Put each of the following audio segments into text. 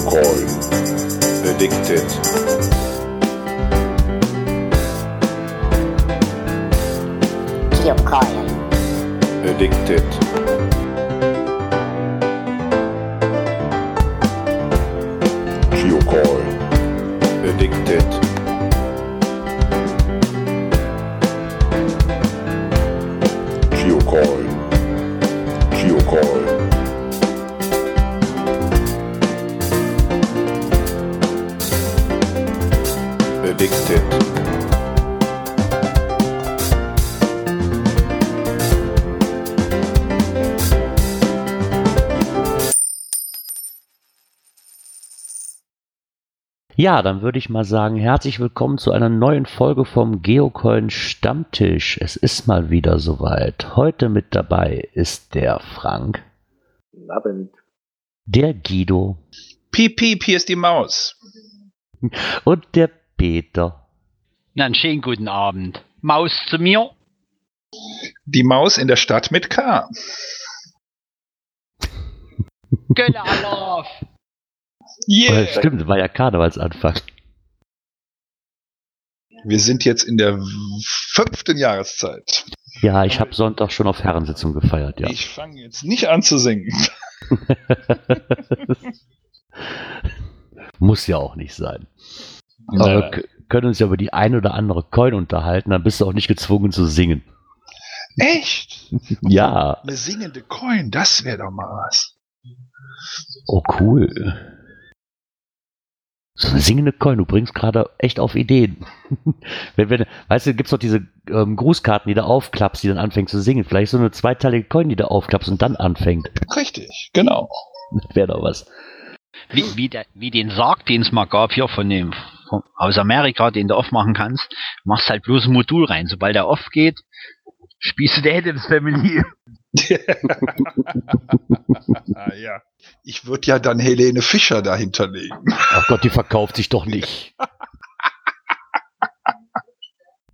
Geocoin. Addicted. Addicted. Ja, dann würde ich mal sagen, herzlich willkommen zu einer neuen Folge vom Geocoin Stammtisch. Es ist mal wieder soweit. Heute mit dabei ist der Frank, Guten Abend. der Guido Piep, piep, hier ist die Maus. und der Peter. Na, einen schönen guten Abend. Maus zu mir. Die Maus in der Stadt mit K. Gölle Alauf. Yeah. Stimmt, war ja Karnevalsanfang. Wir sind jetzt in der fünften Jahreszeit. Ja, ich habe Sonntag schon auf Herrensitzung gefeiert, ja. Ich fange jetzt nicht an zu singen. Muss ja auch nicht sein. Aber wir können uns ja über die ein oder andere Coin unterhalten, dann bist du auch nicht gezwungen zu singen. echt? Ja, Eine singende Coin, das wäre doch mal was. oh cool. So eine singende Coin, du bringst gerade echt auf Ideen. wenn, wenn, weißt du, gibt's doch diese ähm, Grußkarten, die du aufklappst, die dann anfängt zu singen. Vielleicht so eine zweiteilige Coin, die du aufklappst und dann anfängt. Richtig, genau. Wäre doch was. Wie, wie, der, wie den Sarg, den es mal gab hier von dem von, aus Amerika, den du aufmachen kannst, machst halt bloß ein Modul rein. Sobald er aufgeht, spielst du der Adams Family. Ah, ja. Ich würde ja dann Helene Fischer dahinter legen. Ach Gott, die verkauft sich doch nicht.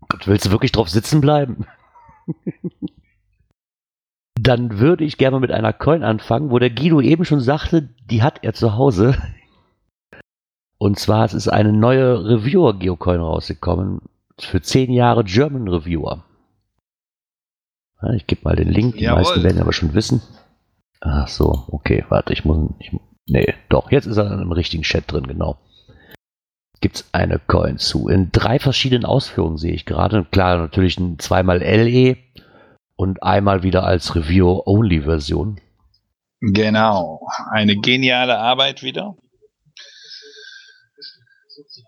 Gott, willst du wirklich drauf sitzen bleiben? Dann würde ich gerne mit einer Coin anfangen, wo der Guido eben schon sagte, die hat er zu Hause. Und zwar es ist eine neue Reviewer-Geocoin rausgekommen für 10 Jahre German Reviewer. Ich gebe mal den Link, die Jawohl. meisten werden aber schon wissen. Ach so, okay, warte, ich muss. Ich, nee, doch, jetzt ist er im richtigen Chat drin, genau. Gibt's eine Coin zu. In drei verschiedenen Ausführungen sehe ich gerade. Klar, natürlich ein zweimal LE und einmal wieder als Review-Only-Version. Genau. Eine geniale Arbeit wieder.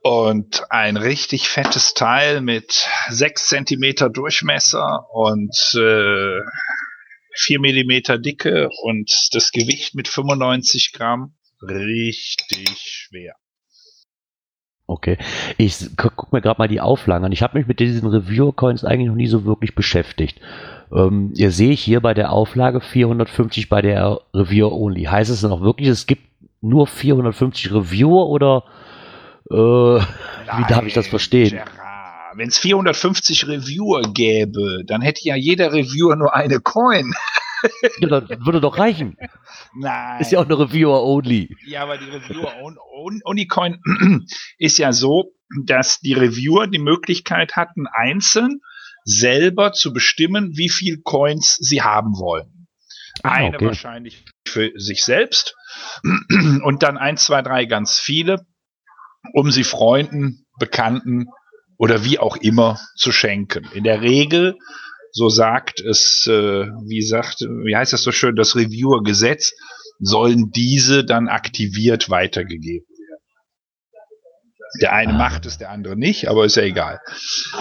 Und ein richtig fettes Teil mit 6 cm Durchmesser und äh, 4 mm Dicke und das Gewicht mit 95 Gramm. Richtig schwer. Okay. Ich gu- guck mir gerade mal die Auflagen an. Ich habe mich mit diesen Reviewer-Coins eigentlich noch nie so wirklich beschäftigt. Ähm, ihr sehe ich hier bei der Auflage 450 bei der Reviewer-Only. Heißt es dann auch wirklich, es gibt nur 450 Reviewer oder äh, wie darf ich das verstehen? Wenn es 450 Reviewer gäbe, dann hätte ja jeder Reviewer nur eine Coin. Ja, dann würde doch reichen. Nein. Ist ja auch eine Reviewer-Only. Ja, aber die Reviewer on, on, Unicoin ist ja so, dass die Reviewer die Möglichkeit hatten, einzeln selber zu bestimmen, wie viel Coins sie haben wollen. Ah, Eine okay. wahrscheinlich für sich selbst und dann eins, zwei, drei ganz viele, um sie Freunden, Bekannten oder wie auch immer zu schenken. In der Regel, so sagt es, äh, wie sagt, wie heißt das so schön, das Reviewer-Gesetz, sollen diese dann aktiviert weitergegeben werden. Der eine macht es, der andere nicht, aber ist ja egal.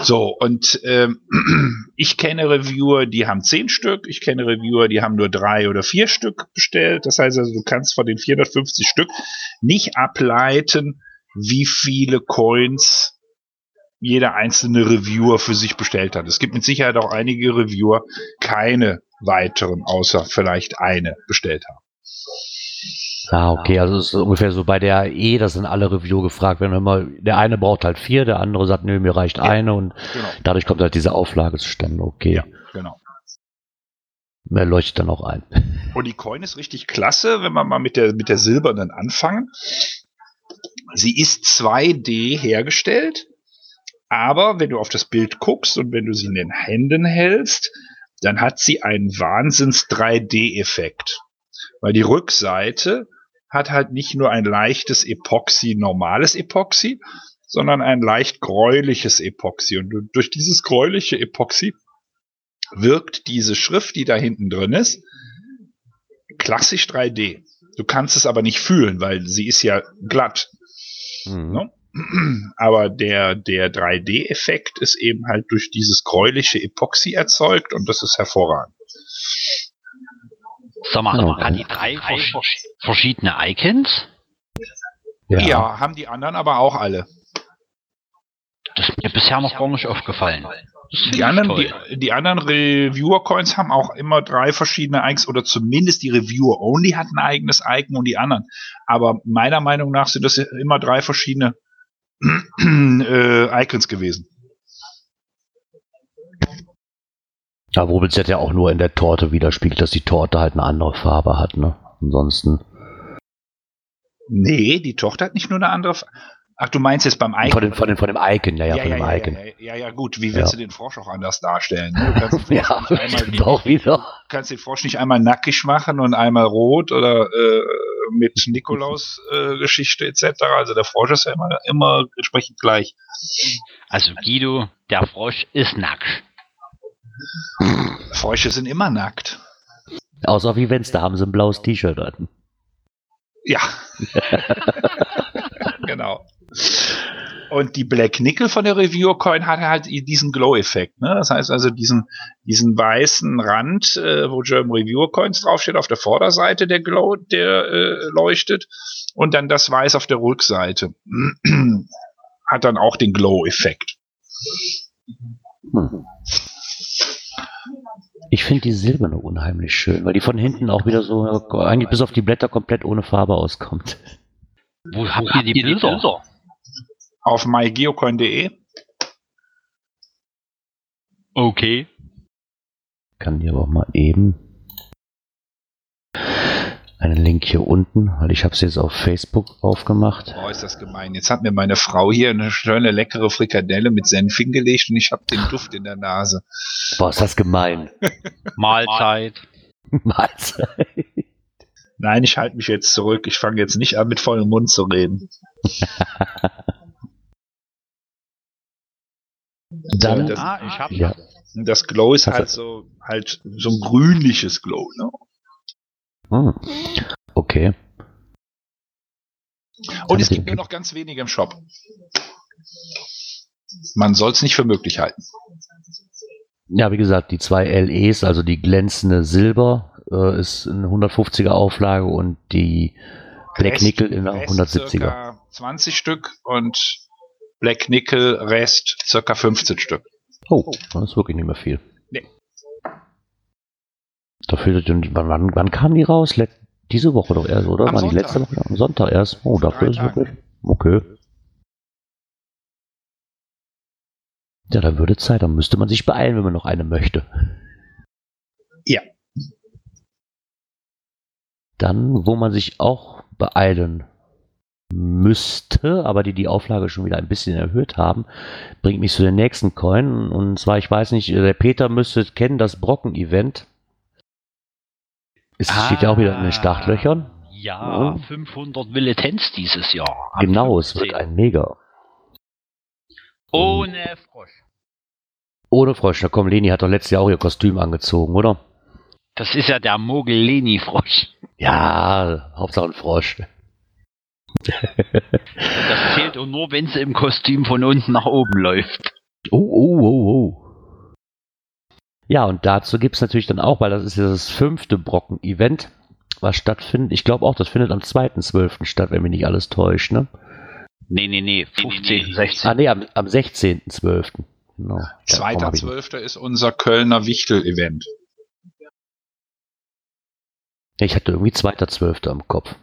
So, und ähm, ich kenne Reviewer, die haben zehn Stück, ich kenne Reviewer, die haben nur drei oder vier Stück bestellt. Das heißt also, du kannst von den 450 Stück nicht ableiten, wie viele Coins jeder einzelne Reviewer für sich bestellt hat. Es gibt mit Sicherheit auch einige Reviewer, keine weiteren, außer vielleicht eine bestellt haben. Ah, okay, also es ist ungefähr so bei der E, das sind alle Review gefragt werden. Immer, der eine braucht halt vier, der andere sagt, nö, mir reicht eine und Genau. dadurch kommt halt diese Auflage zustande. Okay, Ja, genau. mehr leuchtet dann auch ein. Und die Coin ist richtig klasse, wenn wir mal mit der, mit der silbernen anfangen. Sie ist 2D hergestellt, aber wenn du auf das Bild guckst und wenn du sie in den Händen hältst, dann hat sie einen Wahnsinns 3D-Effekt. Weil die Rückseite hat halt nicht nur ein leichtes Epoxy, normales Epoxy, sondern ein leicht gräuliches Epoxy. Und durch dieses gräuliche Epoxy wirkt diese Schrift, die da hinten drin ist, klassisch 3D. Du kannst es aber nicht fühlen, weil sie ist ja glatt. Mhm. Ne? Aber der, der 3D-Effekt ist eben halt durch dieses gräuliche Epoxy erzeugt und das ist hervorragend. Sag mal, Okay. hat die drei vers verschiedene Icons? Ja. haben die anderen aber auch alle. Das ist mir bisher noch gar nicht aufgefallen. Die anderen, die, die anderen Reviewer-Coins haben auch immer drei verschiedene Icons oder zumindest die Reviewer-Only hat ein eigenes Icon und die anderen. Aber meiner Meinung nach sind das immer drei verschiedene äh, Icons gewesen. Ja, wobei es ja auch nur in der Torte widerspiegelt, dass die Torte halt eine andere Farbe hat, ne? Ansonsten. Nee, die Tochter hat nicht nur eine andere. F Ach, du meinst jetzt beim Icon? Von dem, von dem, von dem Icon, ja, ja, ja, von ja, dem ja, Icon. ja, ja, ja, gut. Wie willst Ja. du den Frosch auch anders darstellen? Ne? Du kannst, den Ja, Frosch nicht einmal, auch wieder. kannst den Frosch nicht einmal nackig machen und einmal rot oder äh, mit Nikolaus-Geschichte etc. Also der Frosch ist ja immer, immer entsprechend gleich. Also Guido, der Frosch ist nackt. Frösche sind immer nackt. Außer auf Events, da haben sie ein blaues T-Shirt an. Ja. genau. Und die Black Nickel von der Reviewer Coin hat halt diesen Glow-Effekt. Ne? Das heißt also diesen, diesen weißen Rand, äh, wo German Reviewer Coins draufsteht, auf der Vorderseite der Glow, der äh, leuchtet. Und dann das Weiß auf der Rückseite. hat dann auch den Glow-Effekt. Hm. Ich finde die silberne unheimlich schön, weil die von hinten auch wieder so, eigentlich bis auf die Blätter komplett ohne Farbe auskommt. Wo habt ihr die Bilder? Auf mygeocoin.de. Okay. Kann die aber auch mal eben einen Link hier unten, weil ich habe es jetzt auf Facebook aufgemacht. Boah, ist das gemein. Jetzt hat mir meine Frau hier eine schöne leckere Frikadelle mit Senf hingelegt und ich habe den Duft in der Nase. Boah, ist das gemein. Mahlzeit. Mahlzeit. Nein, ich halte mich jetzt zurück. Ich fange jetzt nicht an, mit vollem Mund zu reden. Dann, das- Ah, ich hab ja, Das Glow ist halt so, halt so ein grünliches Glow. Ne? hm. okay. Und es gibt nur noch ganz wenige im Shop. Man soll es nicht für möglich halten. Ja, wie gesagt, die zwei LEs, also die glänzende Silber, äh, ist eine 150er Auflage und die Black Rest- Nickel in einer Rest 170er. Circa 20 Stück und Black Nickel Rest circa 15 Stück. Oh, das ist wirklich nicht mehr viel. Nee. Dafür, wann, wann, wann kamen die raus? Let diese Woche doch erst, oder? Am War die Sonntag. letzte Woche? Am Sonntag erst. Oh, dafür drei ist wirklich. Okay. Ja, dann würde Zeit, dann müsste man sich beeilen, wenn man noch eine möchte. Ja. Dann, wo man sich auch beeilen müsste, aber die die Auflage schon wieder ein bisschen erhöht haben, bringt mich zu den nächsten Coin. Und zwar, ich weiß nicht, der Peter müsste kennen das Brocken-Event. Es steht ja auch wieder in den Startlöchern. Ja, Ja. 500 Militanz dieses Jahr. Genau, es wird 15. ein Mega. Ohne Frosch. Ohne Frosch. Na komm, Leni hat doch letztes Jahr auch ihr Kostüm angezogen, oder? Das ist ja der Mogel-Leni-Frosch. Ja, Hauptsache ein Frosch. Das zählt nur, wenn sie im Kostüm von unten nach oben läuft. Oh, oh, oh, oh. Ja, und dazu gibt es natürlich dann auch, weil das ist ja das fünfte Brocken-Event, was stattfindet. Ich glaube auch, das findet am 2.12. statt, wenn mich nicht alles täuscht, ne? Nee, nee, nee, 15, 16. Ah, nee, am, am 16.12. Genau. Ja, komm, hab ich- 2.12. ist unser Kölner Wichtel-Event. Ich hatte irgendwie 2.12. am Kopf.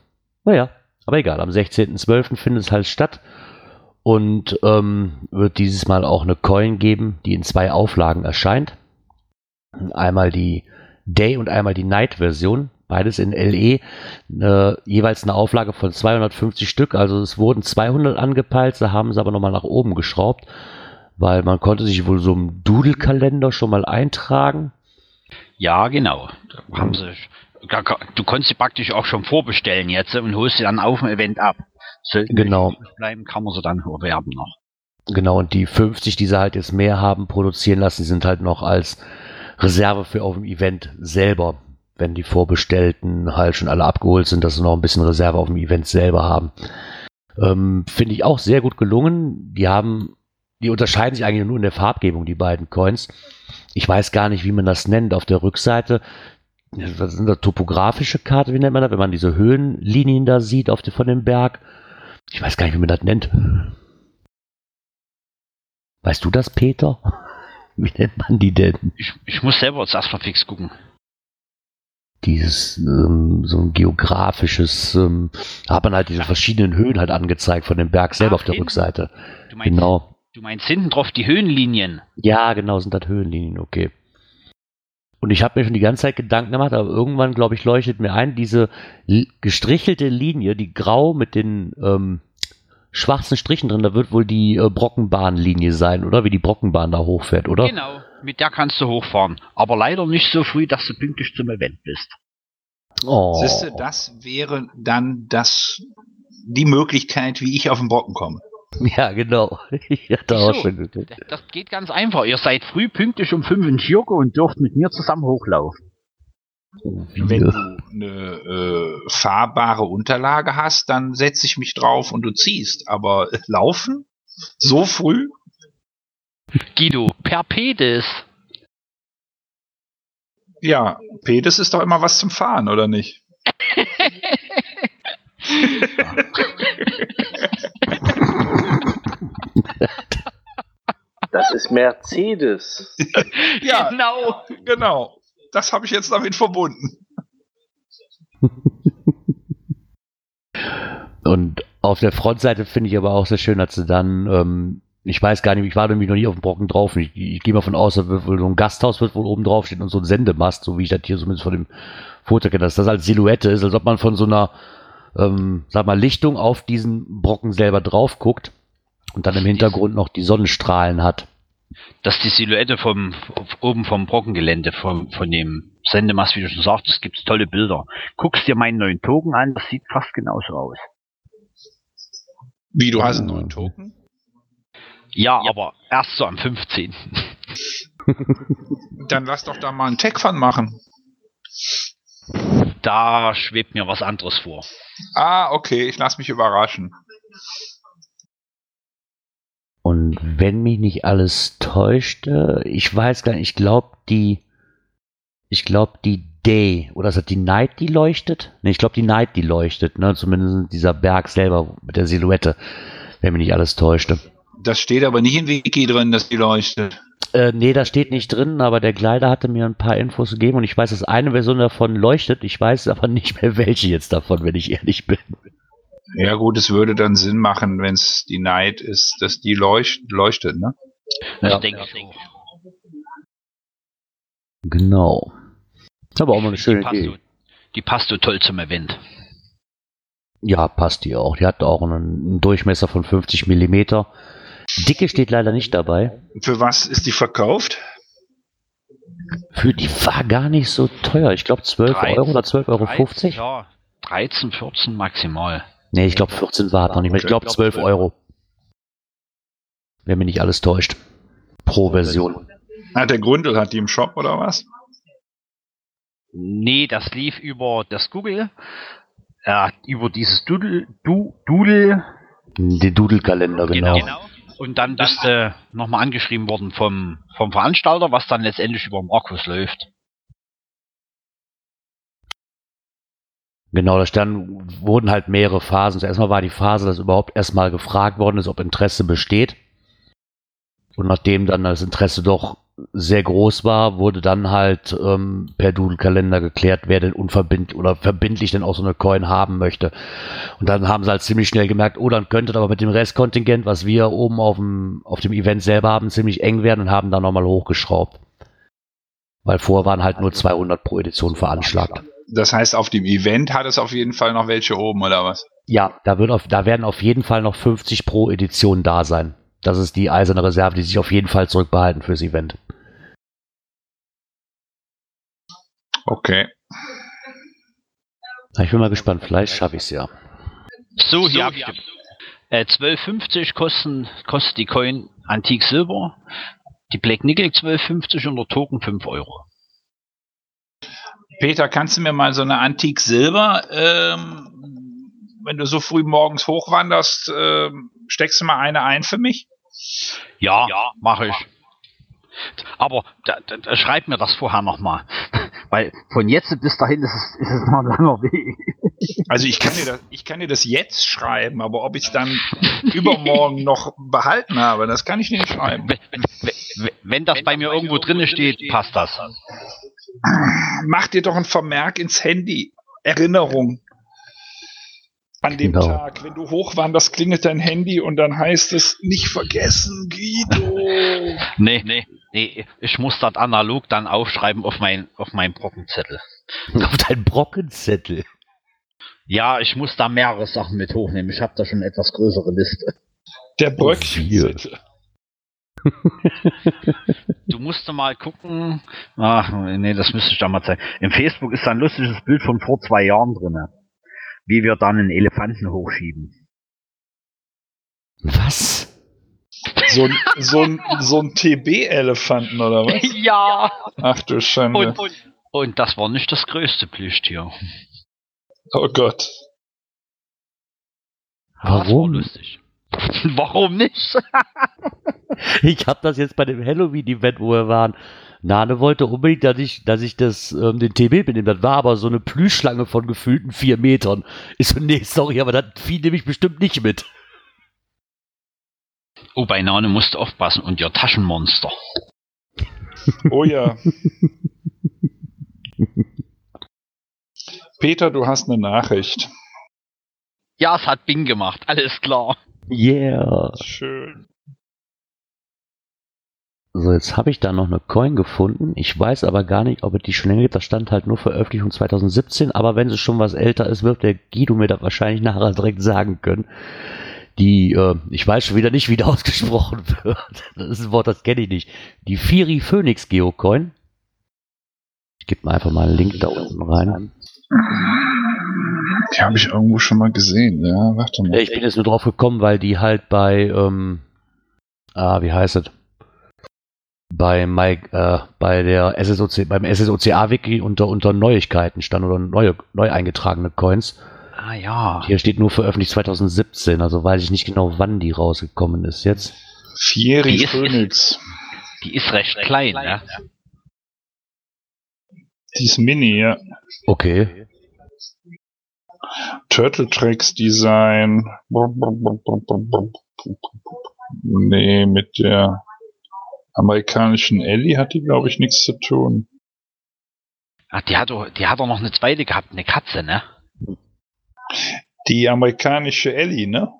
Naja, aber egal, am 16.12. findet es halt statt und ähm, wird dieses Mal auch eine Coin geben, die in zwei Auflagen erscheint. Einmal die Day- und einmal die Night-Version. beides in LE, äh, jeweils eine Auflage von 250 Stück. Also es wurden 200 angepeilt, da haben sie aber nochmal nach oben geschraubt, weil man konnte sich wohl so im Doodle-Kalender schon mal eintragen. Ja, genau. Da haben sie, du konntest sie praktisch auch schon vorbestellen jetzt und holst sie dann auf dem Event ab. Sollten Genau. bleiben, kann man sie dann erwerben noch. Genau, und die 50, die sie halt jetzt mehr haben produzieren lassen, die sind halt noch als Reserve für auf dem Event selber. Wenn die Vorbestellten halt schon alle abgeholt sind, dass sie noch ein bisschen Reserve auf dem Event selber haben. Ähm, Finde ich auch sehr gut gelungen. Die haben, die unterscheiden sich eigentlich nur in der Farbgebung, die beiden Coins. Ich weiß gar nicht, wie man das nennt. Auf der Rückseite, was sind das, topografische Karte, wie nennt man das, wenn man diese Höhenlinien da sieht auf die, von dem Berg? Ich weiß gar nicht, wie man das nennt. Weißt du das, Peter? Wie nennt man die denn? Ich, ich muss selber jetzt erstmal fix gucken. Dieses, ähm, so ein geografisches, ähm, da hat man halt diese verschiedenen Höhen halt angezeigt von dem Berg selber Ach, auf der hinten. Rückseite. Du meinst, Genau. du meinst hinten drauf die Höhenlinien. Ja, genau, sind das Höhenlinien, okay. Und ich habe mir schon die ganze Zeit Gedanken gemacht, aber irgendwann, glaube ich, leuchtet mir ein, diese gestrichelte Linie, die grau mit den ähm, schwarzen Strichen drin, da wird wohl die äh, Brockenbahnlinie sein, oder? Wie die Brockenbahn da hochfährt, oder? Genau. Mit der kannst du hochfahren. Aber leider nicht so früh, dass du pünktlich zum Event bist. Oh. Siehst du, das wäre dann das, die Möglichkeit, wie ich auf den Brocken komme. Ja, genau. Ich hatte auch schon geguckt. Das, geht ganz einfach. Ihr seid früh pünktlich um 5 in Schirke und dürft mit mir zusammen hochlaufen. Wenn du eine äh, fahrbare Unterlage hast, dann setze ich mich drauf und du ziehst. Aber laufen? So früh? Guido, Perpedes. Ja, Pedes ist doch immer was zum Fahren, oder nicht? Das ist Mercedes. Ja, Genau. genau. Das habe ich jetzt damit verbunden. Und auf der Frontseite finde ich aber auch sehr schön, dass sie dann, ähm, ich weiß gar nicht, ich war nämlich noch nie auf dem Brocken drauf. Ich, ich gehe mal von aus, da wird wohl so ein Gasthaus wird wohl oben drauf stehen und so ein Sendemast, so wie ich das hier zumindest von dem Foto kenne, dass das als Silhouette ist, als ob man von so einer, ähm, sag mal, Lichtung auf diesen Brocken selber drauf guckt und dann im Hintergrund noch die Sonnenstrahlen hat. Das ist die Silhouette vom, oben vom Brockengelände, vom, von dem Sendemast, wie du schon sagtest, gibt's tolle Bilder. Guckst dir meinen neuen Token an, das sieht fast genauso aus. Wie, du hast einen neuen Token? Ja, aber erst so am 15. Dann lass doch da mal einen Tech-Fun machen. Da schwebt mir was anderes vor. Ah, okay, ich lass mich überraschen. Und wenn mich nicht alles täuschte, ich weiß gar nicht, ich glaube die, ich glaube die Day, oder ist das die Night, die leuchtet? Ne, ich glaube die Night, die leuchtet, ne, zumindest dieser Berg selber mit der Silhouette, wenn mich nicht alles täuschte. Das steht aber nicht in Wiki drin, dass die leuchtet. Äh, nee, da steht nicht drin, aber der Kleider hatte mir ein paar Infos gegeben und ich weiß, dass eine Version davon leuchtet, ich weiß aber nicht mehr welche jetzt davon, wenn ich ehrlich bin. Ja gut, es würde dann Sinn machen, wenn es die Night ist, dass die leucht, leuchtet, ne? Das Ja. denke ich auch. Genau. Aber auch mal eine Die schöne passt, Idee. so, die passt so toll zum Event. Ja, passt die auch. Die hat auch einen, einen Durchmesser von 50 Millimeter. Dicke steht leider nicht dabei. Für was ist die verkauft? Für die war gar nicht so teuer. Ich glaube 12 13, Euro oder 12,50 Euro. 13, Ja, 13, 14 maximal. Nee, ich glaube 14 war es noch nicht mehr. Ich glaube 12 Euro. Wenn mich nicht alles täuscht. Pro Version. Ah, der Grundel hat die im Shop oder was? Nee, das lief über das Google, äh, über dieses Doodle, du, Doodle, Den Doodle-Kalender, genau. Und dann bist du nochmal angeschrieben worden vom, vom Veranstalter, was dann letztendlich über Markus läuft. Genau, da stand, wurden halt mehrere Phasen. Zuerst mal war die Phase, dass überhaupt erstmal gefragt worden ist, ob Interesse besteht. Und nachdem dann das Interesse doch sehr groß war, wurde dann halt ähm, per Doodle-Kalender geklärt, wer denn unverbindlich oder verbindlich denn auch so eine Coin haben möchte. Und dann haben sie halt ziemlich schnell gemerkt, oh, dann könnte das aber mit dem Restkontingent, was wir oben auf dem, auf dem Event selber haben, ziemlich eng werden und haben dann nochmal hochgeschraubt. Weil vorher waren halt nur 200 pro Edition veranschlagt. Das heißt, auf dem Event hat es auf jeden Fall noch welche oben, oder was? Ja, da, wird auf, da werden auf jeden Fall noch 50 pro Edition da sein. Das ist die eiserne Reserve, die sich auf jeden Fall zurückbehalten fürs Event. Okay. Ich bin mal gespannt, vielleicht schaffe ich es ja. So, hier hab ich die- äh, 12,50 kosten, kostet die Coin Antik Silber, die Black Nickel 12,50 und der Token 5 Euro. Peter, kannst du mir mal so eine Antik Silber, ähm, wenn du so früh morgens hochwanderst, ähm, steckst du mal eine ein für mich? Ja, mache ich. Aber da, da, da schreib mir das vorher nochmal. Weil von jetzt bis dahin ist es, ist es noch ein langer Weg. Also ich kann dir das, ich kann dir das jetzt schreiben, aber ob ich es dann übermorgen noch behalten habe, das kann ich nicht schreiben. Wenn- wenn- Wenn das bei mir irgendwo drinne steht, passt das. Mach dir doch einen Vermerk ins Handy. Erinnerung. An dem Genau. Tag, wenn du hochwanderst, klingelt dein Handy und dann heißt es, nicht vergessen, Guido. Nee, nee, nee, ich muss das analog dann aufschreiben auf mein, auf meinen Brockenzettel. Auf deinen Brockenzettel. Ja, ich muss da mehrere Sachen mit hochnehmen. Ich habe da schon eine etwas größere Liste. Der vier. Bröckchenzettel. Du musst mal gucken. Ach, nee, das müsste ich da mal zeigen. Im Facebook ist da ein lustiges Bild von vor zwei Jahren drinne. Wie wir dann einen Elefanten hochschieben. Was? So ein, so ein, so ein TB-Elefanten oder was? ja! Ach du Schande. Und, und, und das war nicht das größte Plüschtier. Oh Gott. Aber das war Warum? lustig. Warum nicht? Ich habe das jetzt bei dem Halloween-Event, wo wir waren. Nane wollte unbedingt, dass ich, dass ich das, ähm, den TB benehme. Das war aber so eine Plüschschlange von gefühlten vier Metern. Ich so, nee, sorry, aber das Vieh nehme ich bestimmt nicht mit. Oh, bei Nane musst du aufpassen. Und ihr Taschenmonster. Oh ja. Peter, du hast eine Nachricht. Ja, es hat Bing gemacht. Alles klar. Yeah. Schön. So, jetzt habe ich da noch eine Coin gefunden. Ich weiß aber gar nicht, ob es die schon länger gibt. Das stand halt nur Veröffentlichung 2017. Aber wenn sie schon was älter ist, wird der Guido mir das wahrscheinlich nachher direkt sagen können. Die, äh, ich weiß schon wieder nicht, wie das ausgesprochen wird. Das ist ein Wort, das kenne ich nicht. Die Firi Phoenix Geocoin. Ich gebe mal einfach mal einen Link da unten rein. Die habe ich irgendwo schon mal gesehen. Ja, warte mal. Ich bin jetzt nur drauf gekommen, weil die halt bei, ähm, ah, wie heißt es? Bei, Mike, äh, bei der SSOC, beim SSOCA-Wiki unter, unter Neuigkeiten stand oder neue, neu eingetragene Coins. Ah ja. Hier steht nur veröffentlicht 2017, also weiß ich nicht genau, wann die rausgekommen ist jetzt. Fieri Die ist- Phoenix. Die ist recht klein, ne? Die ist Mini, ja. Okay. Turtle Tracks Design. Nee, mit der amerikanischen Ellie hat die, glaube ich, nichts zu tun. Ach, die hat doch, die hat doch noch eine zweite gehabt, eine Katze, ne? Die amerikanische Ellie, ne?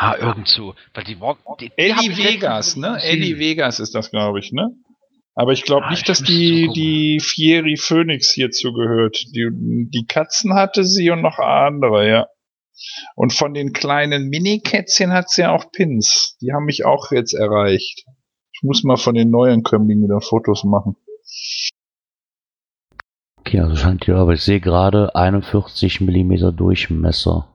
Ja, irgend so. Weil die war. Die, die Ellie letztens Vegas, ne? Ellie Vegas ist das, glaube ich, ne? Aber ich glaube Ah, nicht, ich dass die, die Fieri Phoenix hierzu gehört. Die, die Katzen hatte sie und noch andere, ja. Und von den kleinen Mini-Kätzchen hat sie ja auch Pins. Die haben mich auch jetzt erreicht. Ich muss mal von den neuen Kömmlingen wieder Fotos machen. Okay, also scheint hier, aber ich sehe gerade 41 mm Durchmesser.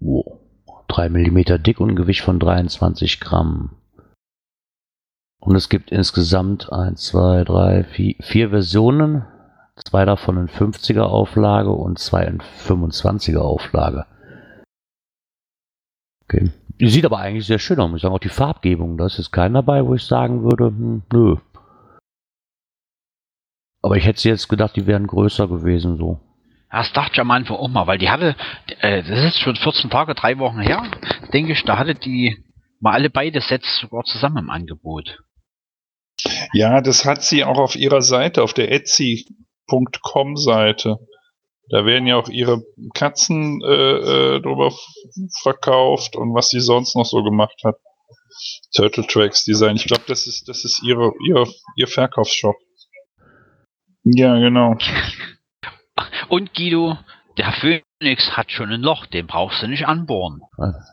Wow. 3 mm dick und ein Gewicht von 23 Gramm. Und es gibt insgesamt 1, 2, 3, 4, vier Versionen. Zwei davon in 50er Auflage und zwei in 25er Auflage. Okay. Die sieht aber eigentlich sehr schön aus. Ich sagen, auch die Farbgebung, da ist jetzt kein dabei, wo ich sagen würde, hm, nö. Aber ich hätte jetzt gedacht, die wären größer gewesen, so. Das dachte ich am Anfang auch mal, weil die hatte, äh, das ist schon 14 Tage, drei Wochen her, denke ich, da hatte die mal alle beide Sets sogar zusammen im Angebot. Ja, das hat sie auch auf ihrer Seite, auf der Etsy.com Seite. Da werden ja auch ihre Katzen äh, äh, drüber verkauft und was sie sonst noch so gemacht hat. Turtle Tracks Design. Ich glaube, das ist das ist ihre ihr ihr Verkaufsshop. Ja, genau. Und Guido, der Phoenix hat schon ein Loch, den brauchst du nicht anbohren.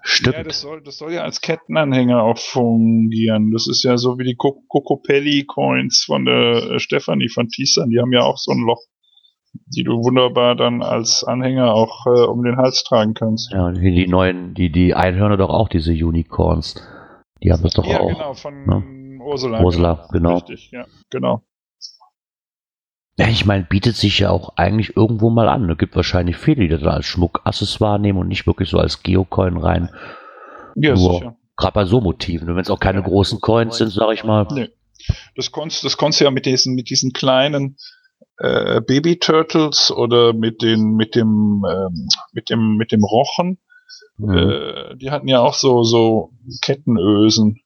Stimmt. Ja, das soll, das soll ja als Kettenanhänger auch fungieren. Das ist ja so wie die Kokopelli-Coins von der äh, Stefanie von Thyssen. Die haben ja auch so ein Loch, die du wunderbar dann als Anhänger auch äh, um den Hals tragen kannst. Ja, und die neuen, die, die Einhörner doch auch, diese Unicorns. Die haben das doch ja, auch. genau, von ne? Ursula. Ursula, genau. Richtig, ja, genau. Ja, ich meine, bietet sich ja auch eigentlich irgendwo mal an. Es gibt wahrscheinlich viele, die das als Schmuckaccessoire nehmen und nicht wirklich so als Geocoin rein. Ja, Nur- sicher. Gerade bei so Motiven. Wenn es auch keine großen Coins sind, sage ich mal. Nee. Das konntest, das konntest du ja mit diesen, mit diesen kleinen äh, Baby Turtles oder mit den, mit dem, ähm, mit dem, mit dem Rochen. Mhm. Äh, die hatten ja auch so, so Kettenösen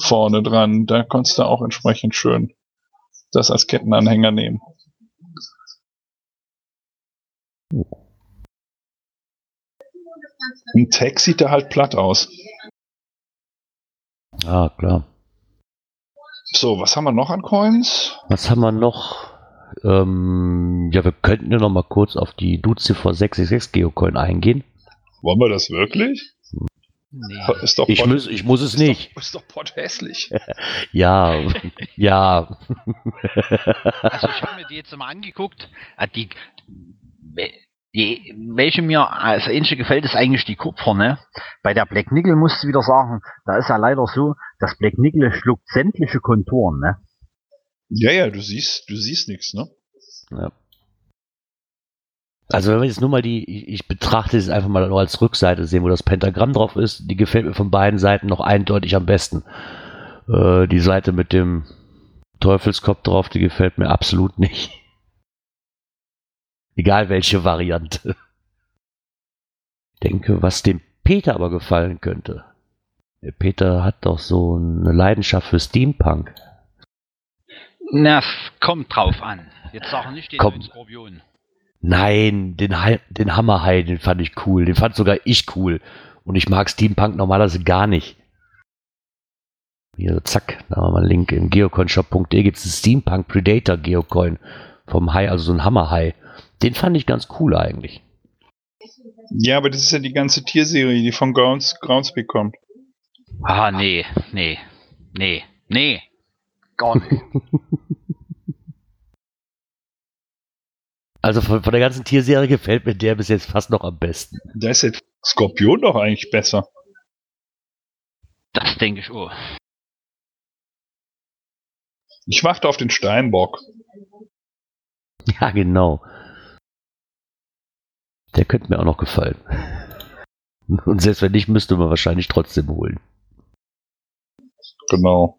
vorne dran. Da konntest du auch entsprechend schön das als Kettenanhänger nehmen. Ein Tag sieht da halt platt aus. Ah, klar. So, was haben wir noch an Coins? Was haben wir noch? Ähm, ja, wir könnten ja noch mal kurz auf die Duzifer 666 Geocoin eingehen. Wollen wir das wirklich? Nee. Ist doch Ich Pott- muss, ich muss es nicht. Ist doch, ist doch potthässlich. Ja, ja. Also ich habe mir die jetzt mal angeguckt. Ah, Die, die, welche mir als ähnliche gefällt, ist eigentlich die Kupfer, ne? Bei der Black Nickel musst du wieder sagen, da ist ja leider so, das Black Nickel schluckt sämtliche Konturen, ne? Ja, ja, du siehst, du siehst nichts, ne? Ja. Also wenn wir jetzt nur mal die, ich, ich betrachte es einfach mal nur als Rückseite sehen, wo das Pentagramm drauf ist, die gefällt mir von beiden Seiten noch eindeutig am besten. Äh, die Seite mit dem Teufelskopf drauf, die gefällt mir absolut nicht. Egal welche Variante. Ich denke, was dem Peter aber gefallen könnte. Der Peter hat doch so eine Leidenschaft für Steampunk. Na, kommt drauf an. Jetzt sag nicht den Komm. Skorpion. Nein, den, den Hammerhai, den fand ich cool. Den fand sogar ich cool. Und ich mag Steampunk normalerweise gar nicht. Hier, zack, da haben wir mal einen Link. Im geocoinshop.de gibt es einen Steampunk Predator Geocoin vom Hai, also so ein Hammerhai. Den fand ich ganz cool eigentlich. Ja, aber das ist ja die ganze Tierserie, die von Grounds, Groundspeak kommt. Ah, nee, nee, nee, nee. Gar nicht. Also von, von der ganzen Tierserie gefällt mir der bis jetzt fast noch am besten. Da ist der Skorpion doch eigentlich besser. Das denke ich auch. Ich warte auf den Steinbock. Ja, genau. Der könnte mir auch noch gefallen. Und selbst wenn nicht, müsste man wahrscheinlich trotzdem holen. Genau.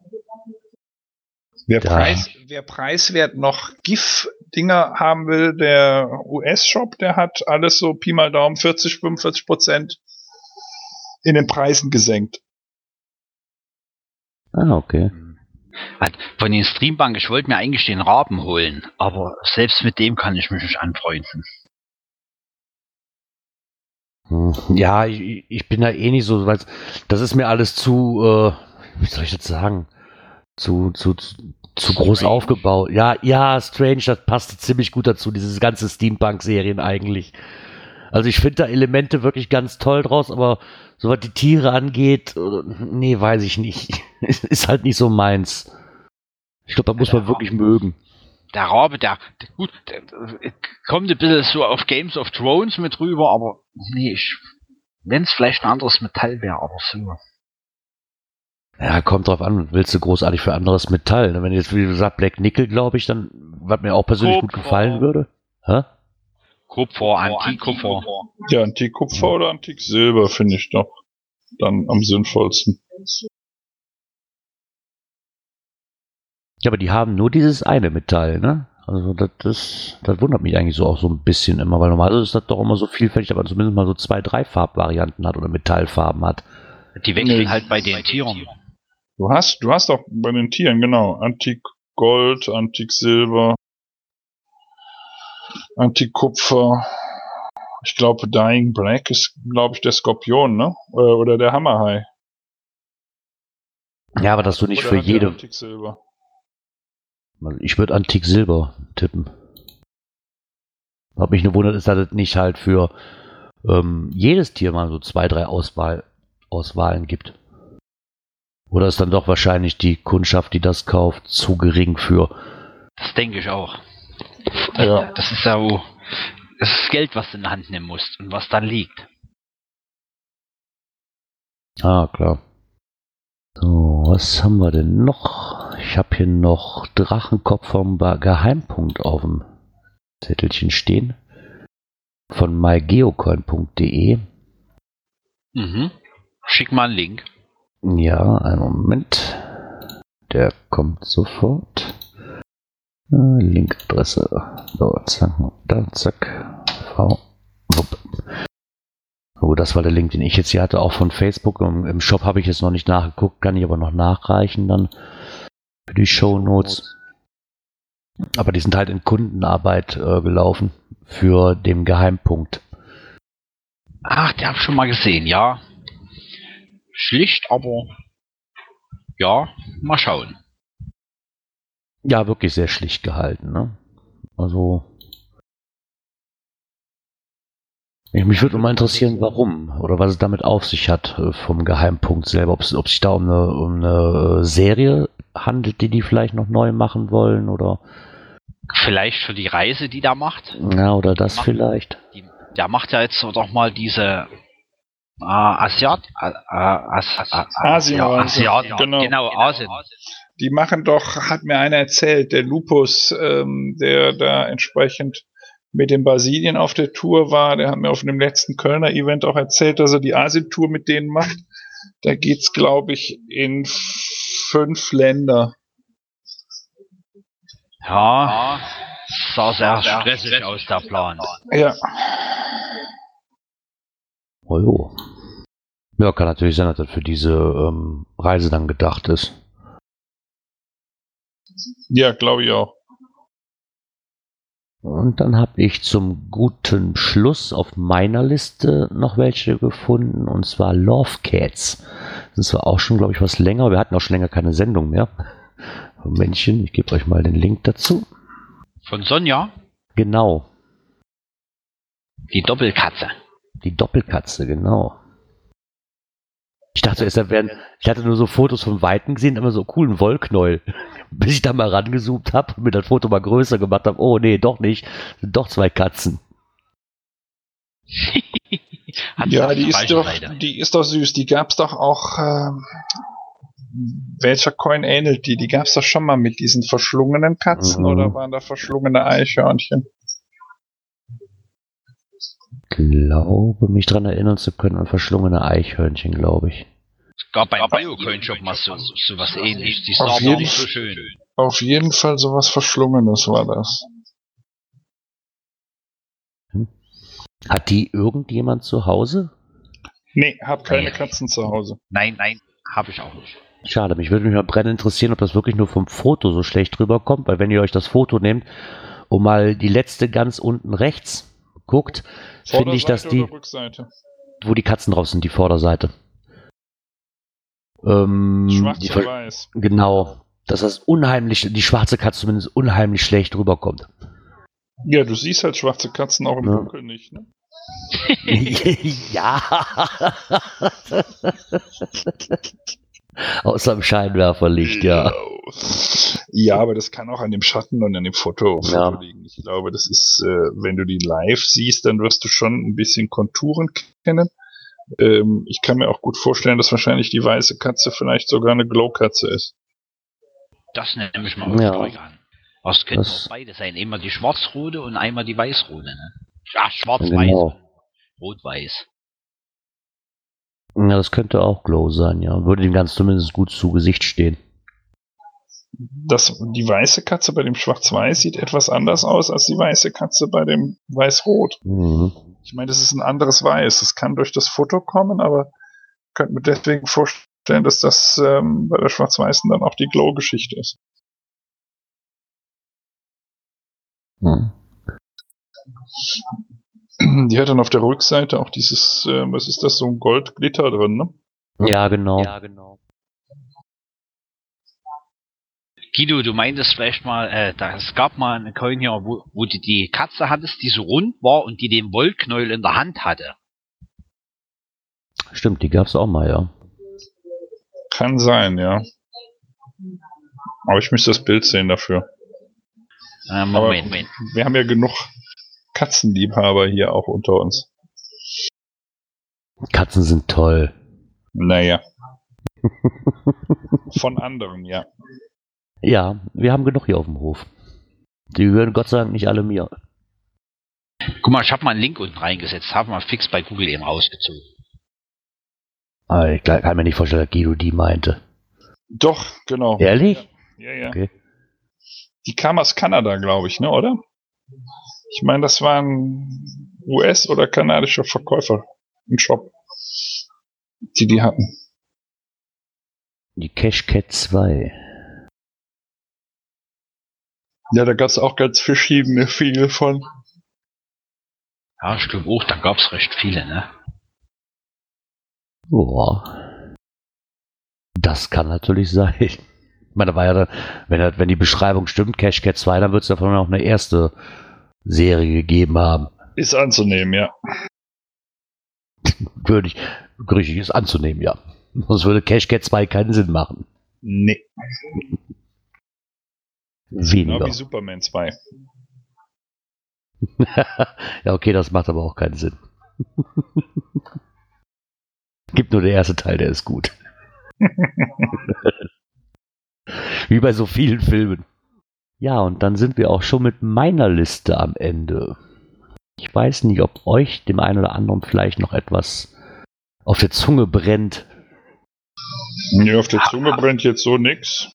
Wer. Preis, wer preiswert noch GIF-Dinger haben will, der US-Shop, der hat alles so Pi mal Daumen 40, 45 Prozent in den Preisen gesenkt. Ah, okay. Von den Streambank, ich wollte mir eigentlich den Raben holen, aber selbst mit dem kann ich mich nicht anfreunden. Hm, Ja, ich, ich bin da eh nicht so, weil das ist mir alles zu, äh, wie soll ich das sagen, zu, zu, zu, zu groß aufgebaut. Ja, ja, Strange, das passt ziemlich gut dazu, diese ganze Steampunk-Serien eigentlich. Also ich finde da Elemente wirklich ganz toll draus, aber so was die Tiere angeht, äh, nee, weiß ich nicht. ist halt nicht so meins. Ich glaube, da muss man wirklich mögen. Der Rabe, der, der gut, der, der kommt ein bisschen so auf Games of Thrones mit rüber, aber nee, ich, wenn es vielleicht ein anderes Metall wäre, aber so. Ja, kommt drauf an, willst du großartig für anderes Metall? ne? Wenn jetzt, wie gesagt, Black Nickel, glaube ich, dann, was mir auch persönlich gut Kupfer. gefallen würde. Hä? Kupfer, Antikupfer. Ja, Antik-Kupfer oder Antik-Silber finde ich doch dann am sinnvollsten. Ja, aber die haben nur dieses eine Metall, ne? Also das, das, das wundert mich eigentlich so auch so ein bisschen immer, weil normalerweise ist das doch immer so vielfältig, aber zumindest mal so zwei, drei Farbvarianten hat oder Metallfarben hat. Die wechseln Nee. halt bei den Tieren. Du hast, du hast auch bei den Tieren, genau, Antik-Gold, Antik-Silber, Antik-Kupfer. Ich glaube, Dying Black ist, glaube ich, der Skorpion, ne? Oder der Hammerhai. Ja, aber das du nicht Oder für jede. Ich würde Antik Silber tippen. Was mich nur wundert, ist, dass es nicht halt für ähm, jedes Tier mal so zwei, drei Auswahl, Auswahlen gibt. Oder ist dann doch wahrscheinlich die Kundschaft, die das kauft, zu gering für? Das denke ich auch. Ja. Das ist ja wo. Das ist Geld, was du in die Hand nehmen musst und was dann liegt. Ah, klar. So, was haben wir denn noch? Ich habe hier noch Drachenkopf vom Geheimpunkt auf dem Zettelchen stehen. Von mygeocoin.de. Mhm. Schick mal einen Link. Ja, einen Moment. Der kommt sofort. Äh, Linkadresse. So, zack, da, zack. V. Wupp. So, das war der Link, den ich jetzt hier hatte, auch von Facebook. Im, im Shop habe ich jetzt noch nicht nachgeguckt, kann ich aber noch nachreichen dann für die Show Notes. Aber die sind halt in Kundenarbeit äh, gelaufen für den Geheimpunkt. Ach, der hab ich schon mal gesehen, ja. Schlicht, aber ja, mal schauen. Ja, wirklich sehr schlicht gehalten, ne? Also. Ich- Mich würde mal interessieren, warum oder was es damit auf sich hat äh, vom Geheimpunkt selber. Ob es sich da um eine, um eine äh, Serie handelt, die die vielleicht noch neu machen wollen oder Vielleicht für die Reise, die der macht. ja oder das Mach- vielleicht. Die, der macht ja jetzt so doch mal diese äh, Asiat, äh, äh, As, As, Asienreise, ja, Asiat, genau. genau, Asien. Die machen doch, hat mir einer erzählt, der Lupus, ähm, der da entsprechend mit den Brasilien auf der Tour war, der hat mir auf dem letzten Kölner Event auch erzählt, dass er die Asien-Tour mit denen macht. Da geht's, glaube ich, in fünf Länder. Ja, sah sehr stressig aus, der Plan. Ja, Oh jo. Ja, kann natürlich sein, dass das für diese ähm, Reise dann gedacht ist. ja, glaube ich auch. Und dann habe ich zum guten Schluss auf meiner Liste noch welche gefunden, und zwar Love Cats. Das ist zwar auch schon, glaube ich, was länger. Wir hatten auch schon länger keine Sendung mehr. Männchen, ich gebe euch mal den Link dazu. Von Sonja, Genau, die Doppelkatze. die Doppelkatze, genau. Ich dachte erst, da wären, ich hatte nur so Fotos von Weitem gesehen, immer so coolen Wollknäuel. Bis ich da mal rangezoomt habe und mir das Foto mal größer gemacht habe. Oh nee, doch nicht. Sind doch zwei Katzen. Ja, die ist doch, die ist doch süß. Die gab's doch auch. Ähm, welcher Coin ähnelt die? Die gab's doch schon mal mit diesen verschlungenen Katzen Mhm. oder waren da verschlungene Eichhörnchen? Glaube, mich daran erinnern zu können an verschlungene Eichhörnchen, glaube ich. Es gab beim Biocoin-Shop mal so, so was ähnliches. Die Auf sah aber jeden nicht so Fall. schön. Auf jeden Fall sowas Verschlungenes war das. Hat die irgendjemand zu Hause? Nee, hab keine. Katzen zu Hause. Nein, nein, habe ich auch nicht. Schade, mich würde mich mal brennend interessieren, ob das wirklich nur vom Foto so schlecht rüberkommt, weil wenn ihr euch das Foto nehmt und mal die letzte ganz unten rechts guckt, finde ich, dass die, Rückseite? wo die Katzen drauf sind, die Vorderseite. Ähm, Schwarz die weiß. genau, dass das unheimlich, die schwarze Katze zumindest unheimlich schlecht rüberkommt. Ja, du siehst halt schwarze Katzen auch im Ja. Dunkeln nicht, ne? ja. Außer im Scheinwerferlicht, ja. Ja, aber das kann auch an dem Schatten und an dem Foto, Foto Ja. liegen. Ich glaube, das ist, äh, wenn du die live siehst, dann wirst du schon ein bisschen Konturen kennen. Ähm, ich kann mir auch gut vorstellen, dass wahrscheinlich die weiße Katze vielleicht sogar eine Glow-Katze ist. Das nehme ich mal Ja. stark an. Was können Das- auch beide sein? Einmal die schwarz-rote und einmal die weiß-rote, ne? Ja, schwarz-weiß. Genau. Rot-weiß. Ja, das könnte auch Glow sein, ja. Würde dem Ganzen zumindest gut zu Gesicht stehen. Das, die weiße Katze bei dem Schwarz-Weiß sieht etwas anders aus als die weiße Katze bei dem Weiß-Rot. Mhm. Ich meine, das ist ein anderes Weiß. Das kann durch das Foto kommen, aber ich könnte mir deswegen vorstellen, dass das ähm, bei der Schwarz-Weißen dann auch die Glow-Geschichte ist. Mhm. Die hat dann auf der Rückseite auch dieses, äh, was ist das, so ein Goldglitter drin, ne? Ja, genau. Ja, genau. Guido, du meintest vielleicht mal, äh, da, es gab mal eine Coin hier, wo, wo du die Katze hattest, die so rund war und die den Wollknäuel in der Hand hatte. Stimmt, die gab's auch mal, ja. Kann sein, ja. Aber ich müsste das Bild sehen dafür. Äh, Moment, Moment. Wir haben ja genug Katzenliebhaber hier auch unter uns. Katzen sind toll. Naja. Von anderen, ja. Ja, wir haben genug hier auf dem Hof. Die gehören Gott sei Dank nicht alle mir. Guck mal, ich habe mal einen Link unten reingesetzt, habe mal fix bei Google eben rausgezogen. Aber ich kann mir nicht vorstellen, dass Guido die meinte. Doch, genau. Ehrlich? Ja, ja. Okay. Die kam aus Kanada, glaube ich, ne, oder? Ich meine, das war ein US- oder kanadischer Verkäufer im Shop, die die hatten. Die Cash Cat 2. Ja, da gab es auch ganz verschiedene viele von. Ja, ich glaube auch, da gab's recht viele, ne? Boah. Das kann natürlich sein. Ich meine, da war ja dann, wenn, wenn die Beschreibung stimmt, Cash Cat 2, dann wird es davon auch eine erste Serie gegeben haben. Ist anzunehmen, ja. Würde ich, richtig ist anzunehmen, ja. Sonst würde Cash Cat 2 keinen Sinn machen. Nee. Genau Weniger. wie Superman 2. ja, okay, das macht aber auch keinen Sinn. Gibt nur der erste Teil, der ist gut. Wie bei so vielen Filmen. Ja, und dann sind wir auch schon mit meiner Liste am Ende. Ich weiß nicht, ob euch dem einen oder anderen vielleicht noch etwas auf der Zunge brennt. Nee, auf der Zunge brennt jetzt so nix.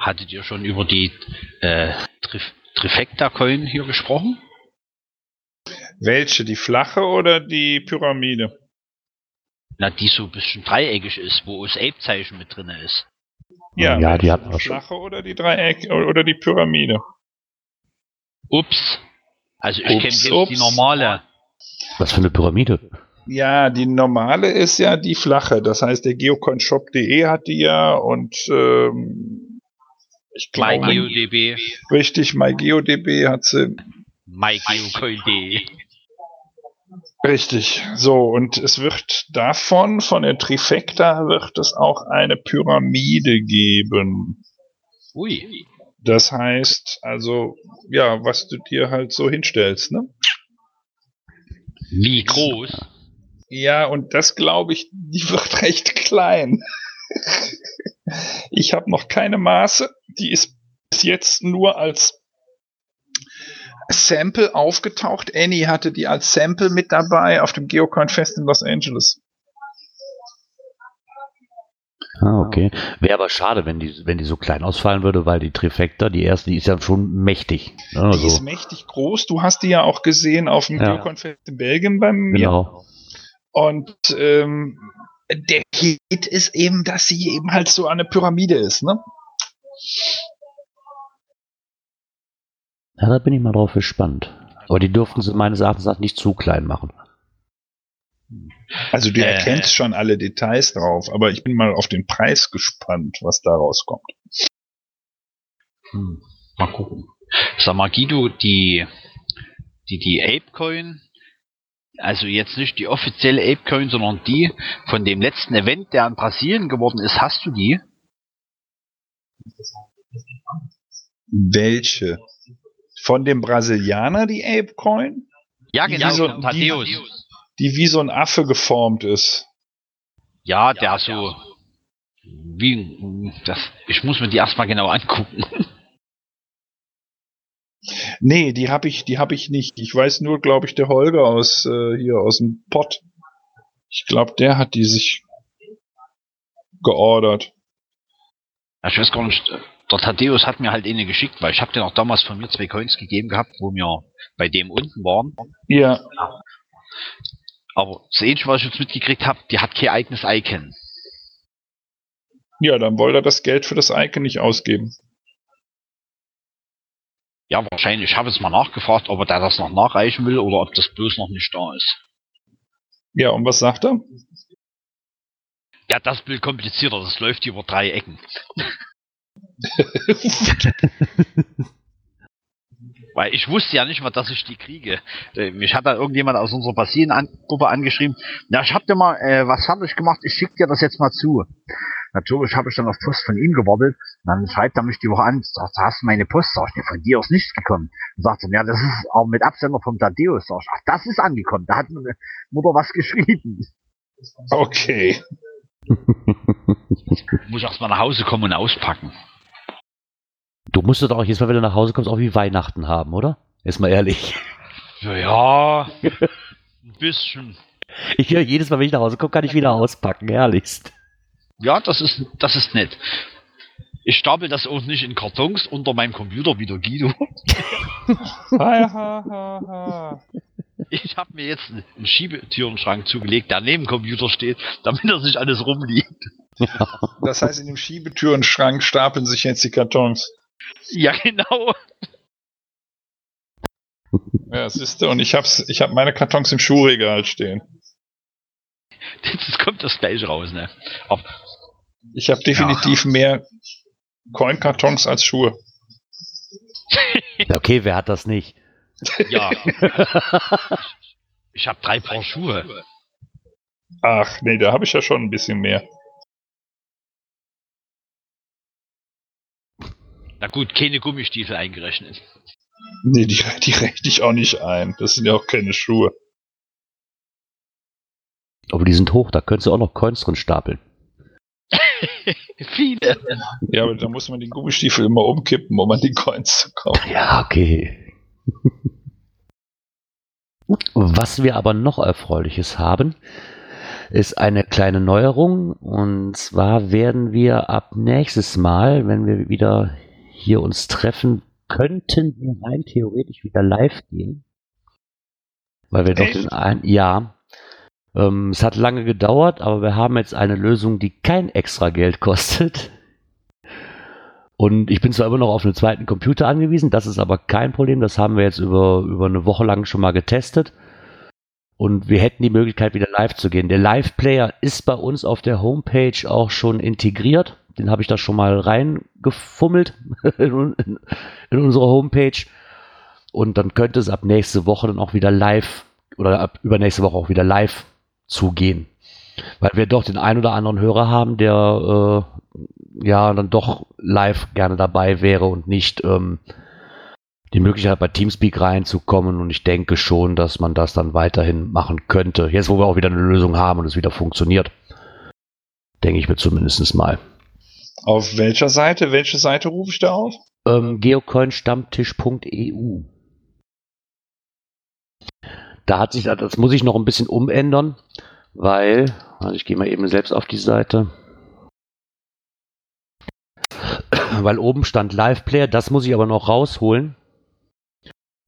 Hattet ihr schon über die äh, Trif Trifecta-Coin hier gesprochen? Welche? Die flache oder die Pyramide? Na, die so ein bisschen dreieckig ist, wo das Ape-Zeichen mit drin ist. Ja, Ja, die hatten wir schon. flache oder die Dreieck oder die Pyramide? Ups. Also ich kenne jetzt ups. die normale. Was für eine Pyramide? Ja, die normale ist ja die flache. Das heißt, der geocoinshop.de hat die ja und ähm, ich glaube, MyGeoDB. richtig, MyGeoDB hat sie. MyGeocoin.de. Richtig. So, und es wird davon, von der Trifecta, wird es auch eine Pyramide geben. Ui. Das heißt, also, ja, was du dir halt so hinstellst, ne? Wie groß? Ja, und das glaube ich, die wird recht klein. ich habe noch keine Maße. Die ist bis jetzt nur als Sample aufgetaucht. Annie hatte die als Sample mit dabei auf dem Geocoin Fest in Los Angeles. Ah, okay. Wäre aber schade, wenn die, wenn die so klein ausfallen würde, weil die Trifecta, die erste, die ist ja schon mächtig. Ne? Die Also, ist mächtig groß. Du hast die ja auch gesehen auf dem Ja. Geocoin Fest in Belgien bei mir. genau. Und ähm, der Hit ist eben, dass sie eben halt so eine Pyramide ist, ne? Ja, da bin ich mal drauf gespannt. Aber die dürften sie meines Erachtens nach nicht zu klein machen. Also du Äh. erkennst schon alle Details drauf, aber ich bin mal auf den Preis gespannt, was da rauskommt. Hm. Mal gucken. Sag mal, Guido, die, die, die Apecoin, also jetzt nicht die offizielle Apecoin, sondern die von dem letzten Event, der in Brasilien geworden ist, hast du die? Welche? Von dem Brasilianer die Apecoin, Ja, Die genau, so- von Thaddeus. die wie so ein Affe geformt ist. Ja, der so, wie, das, ich muss mir die erstmal genau angucken. Nee, die habe ich, die habe ich nicht. Ich weiß nur, glaube ich, der Holger aus äh, hier aus dem Pott. Ich glaube, der hat die sich geordert. Ja, Ich weiß gar nicht, der Thaddeus hat mir halt eine geschickt, weil ich habe den auch damals von mir zwei Coins gegeben gehabt, wo wir bei dem unten waren. Ja, Aber das Ähnliche, was ich jetzt mitgekriegt habe, die hat kein eigenes Icon. ja, dann wollte er das Geld für das Icon nicht ausgeben. Ja, wahrscheinlich. Ich habe jetzt mal nachgefragt, ob er da das noch nachreichen will oder ob das bloß noch nicht da ist. Ja, und was sagt er? Ja, das Bild komplizierter, das läuft über drei Ecken. Weil ich wusste ja nicht mal, dass ich die kriege. Äh, Mich hat da irgendjemand aus unserer Brasilien-Gruppe angeschrieben. Na, ich hab dir mal äh, was fertig gemacht, ich schick dir das jetzt mal zu. Natürlich habe ich dann auf Post von ihm gewartet. Dann schreibt er mich die Woche an, sagt, hast du meine Post? Sag ich, nee, von dir ist nichts gekommen. Dann sagt er, ja, das ist auch mit Absender vom Tadeus. Sag ich, ach, das ist angekommen. Da hat meine Mutter was geschrieben. Okay. Ich muss erst mal nach Hause kommen und auspacken. Du musst doch auch jedes Mal, wenn du nach Hause kommst, auch wie Weihnachten haben, oder? Ist mal ehrlich. Ja, ja ein bisschen. Ich höre jedes Mal, wenn ich nach Hause komme, kann ich wieder auspacken, herrlichst. Ja, das ist, das ist nett. Ich stapel das auch nicht in Kartons unter meinem Computer wie der Guido. Ich habe mir jetzt einen Schiebetürenschrank zugelegt, der neben dem Computer steht, damit er sich alles rumliegt. Das heißt, in dem Schiebetürenschrank stapeln sich jetzt die Kartons. Ja, genau. Ja, siehst du, und ich hab's, ich hab meine Kartons im Schuhregal stehen. Jetzt kommt das gleich raus, ne? Aber Ich habe definitiv mehr Coin-Kartons als Schuhe. Ja, Okay, wer hat das nicht? ja. Ich habe drei Paar Schuhe. Ach, nee, da habe ich ja schon ein bisschen mehr. Na gut, keine Gummistiefel eingerechnet. Nee, die, die rechne ich auch nicht ein. Das sind ja auch keine Schuhe. Aber die sind hoch, da könntest du auch noch Coins drin stapeln. Viele. Ja, aber da muss man den Gummistiefel immer umkippen, um an die Coins zu kommen. Ja, okay. Was wir aber noch Erfreuliches haben, ist eine kleine Neuerung. Und zwar werden wir ab nächstes Mal, wenn wir wieder hier uns treffen, könnten wir rein theoretisch wieder live gehen. Weil wir doch Echt? den ein, ja. Ähm, es hat lange gedauert, aber wir haben jetzt eine Lösung, die kein extra Geld kostet. Und ich bin zwar immer noch auf einen zweiten Computer angewiesen, das ist aber kein Problem. Das haben wir jetzt über, über eine Woche lang schon mal getestet. Und wir hätten die Möglichkeit, wieder live zu gehen. Der Live-Player ist bei uns auf der Homepage auch schon integriert. Den habe ich da schon mal reingefummelt in, in, in unsere Homepage. Und dann könnte es ab nächste Woche dann auch wieder live oder ab übernächste Woche auch wieder live zugehen. Weil wir doch den ein oder anderen Hörer haben, der äh, ja dann doch live gerne dabei wäre und nicht ähm, die Möglichkeit hat, bei Teamspeak reinzukommen. Und ich denke schon, dass man das dann weiterhin machen könnte. Jetzt, wo wir auch wieder eine Lösung haben und es wieder funktioniert. Denke ich mir zumindest mal. Auf welcher Seite? Welche Seite rufe ich da auf? Ähm, geocoinstammtisch.eu Da hat sich, das muss ich noch ein bisschen umändern, weil, also ich gehe mal eben selbst auf die Seite. Weil oben stand Live-Player, das muss ich aber noch rausholen.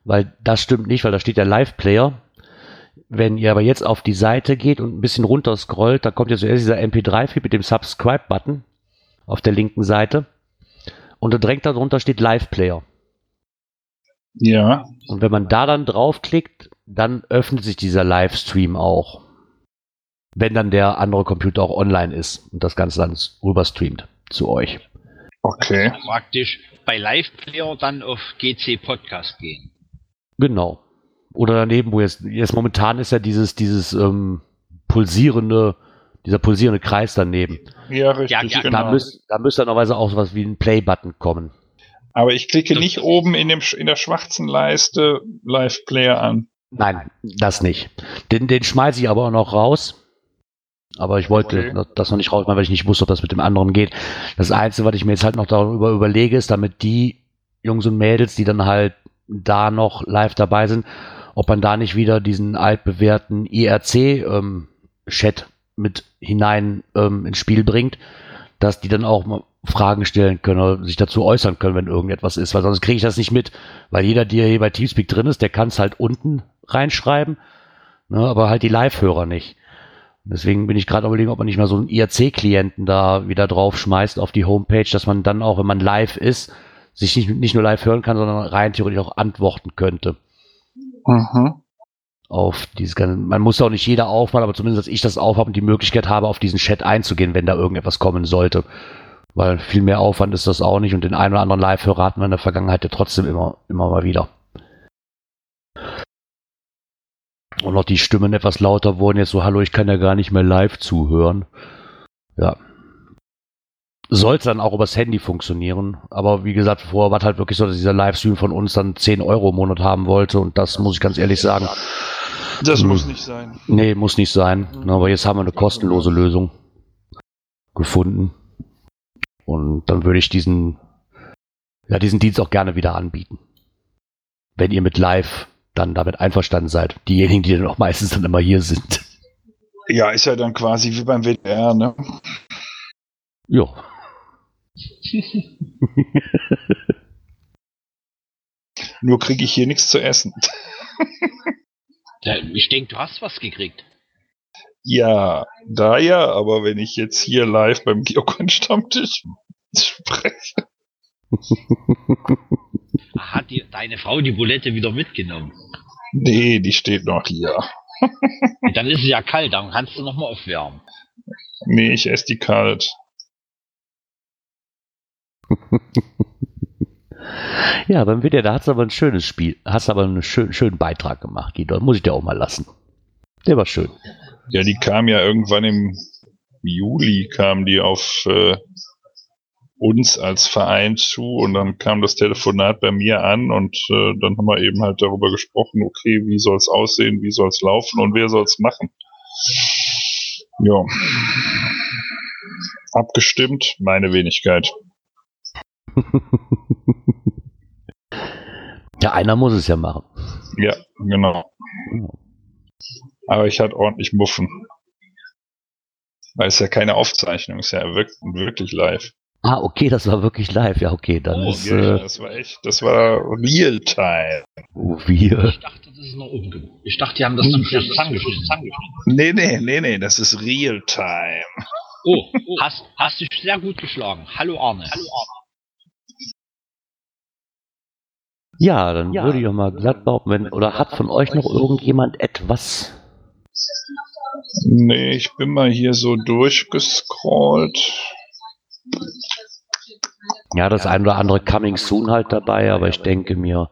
Weil das stimmt nicht, weil da steht der Live-Player. Wenn ihr aber jetzt auf die Seite geht und ein bisschen runter scrollt, da kommt ja zuerst dieser MP3-Feed mit dem Subscribe-Button auf der linken Seite. Und da direkt darunter steht Live-Player. Ja. Und wenn man da dann draufklickt, dann öffnet sich dieser Livestream auch. Wenn dann der andere Computer auch online ist und das Ganze dann rüber streamt zu euch. Okay. Praktisch bei Live-Player dann auf GC Podcast gehen. Genau. Oder daneben, wo jetzt, jetzt momentan ist ja dieses, dieses ähm, pulsierende, dieser pulsierende Kreis daneben. Ja, richtig, Ja, ja, genau. Da, müsst, da müsste dann normalerweise auch sowas wie ein Play-Button kommen. Aber ich klicke nicht oben in, dem, in der schwarzen Leiste Live Player an. Nein, das nicht. Den, den schmeiße ich aber auch noch raus. Aber ich wollte Okay. das noch nicht rausmachen, weil ich nicht wusste, ob das mit dem anderen geht. Das Einzige, was ich mir jetzt halt noch darüber überlege, ist, damit die Jungs und Mädels, die dann halt da noch live dabei sind, ob man da nicht wieder diesen altbewährten IRC-Chat ähm, mit hinein ähm, ins Spiel bringt, dass die dann auch mal Fragen stellen können oder sich dazu äußern können, wenn irgendetwas ist, weil sonst kriege ich das nicht mit, weil jeder, der hier bei Teamspeak drin ist, der kann es halt unten reinschreiben, ne, aber halt die Live-Hörer nicht. Deswegen bin ich gerade überlegen, ob man nicht mal so einen IRC-Klienten da wieder draufschmeißt auf die Homepage, dass man dann auch, wenn man live ist, sich nicht, nicht nur live hören kann, sondern rein theoretisch auch antworten könnte Mhm. Auf dieses ganze. Man muss auch nicht jeder aufmachen, aber zumindest, dass ich das aufhabe und die Möglichkeit habe, auf diesen Chat einzugehen, wenn da irgendetwas kommen sollte. Weil viel mehr Aufwand ist das auch nicht und den einen oder anderen Live-Hörer hatten wir in der Vergangenheit ja trotzdem immer, immer mal wieder. Und noch die Stimmen etwas lauter wurden jetzt so, hallo, ich kann ja gar nicht mehr live zuhören. Ja. Sollte dann auch übers Handy funktionieren. Aber wie gesagt, vorher war es halt wirklich so, dass dieser Livestream von uns dann 10 Euro im Monat haben wollte. Und das muss ich ganz ehrlich sagen. Das Hm. muss nicht sein. Nee, muss nicht sein. Na, Aber jetzt haben wir eine kostenlose Lösung gefunden. Und dann würde ich diesen, ja, diesen Dienst auch gerne wieder anbieten. Wenn ihr mit live dann damit einverstanden seid. Diejenigen, die dann auch meistens dann immer hier sind. Ja, ist ja dann quasi wie beim WDR, ne? Ja. Nur kriege ich hier nichts zu essen. Ich denke, du hast was gekriegt. Ja, da ja, aber wenn ich jetzt hier live beim Geocon-Stammtisch spreche. Hat dir deine Frau die Bulette wieder mitgenommen? Nee, die steht noch hier. Dann ist es ja kalt, dann kannst du nochmal aufwärmen. Nee, ich esse die kalt. Ja, beim WDR, da hast du aber ein schönes Spiel, hast aber einen schön, schönen Beitrag gemacht, Guido. Muss ich dir auch mal lassen. Der war schön. Ja, die kam ja irgendwann im Juli, kam die auf äh, uns als Verein zu und dann kam das Telefonat bei mir an und äh, dann haben wir eben halt darüber gesprochen, okay, wie soll's aussehen, wie soll's laufen und wer soll's machen. Ja. Abgestimmt, meine Wenigkeit. Ja, einer muss es ja machen. Ja, genau. Aber ich hatte ordentlich Muffen. Weil es ja keine Aufzeichnung ist, ja wirklich, wirklich live. Ah, okay, das war wirklich live. Ja, okay, dann Oh, ist Ja, äh, das war echt, das war Real-Time. wir. Ich dachte, das ist noch umgebaut. Ich dachte, die haben das zum Schluss zusammengeschnitten. Nee, nee, nee, nee, das ist Real-Time. Oh, oh, hast, hast dich sehr gut geschlagen. Hallo Arne. Hallo Arne. Ja, dann würde ich auch mal glatt behaupten, wenn, oder hat von euch noch irgendjemand etwas? Nee, ich bin mal hier so durchgescrollt. Ja, das ein oder andere Coming Soon halt dabei, aber ich denke mir,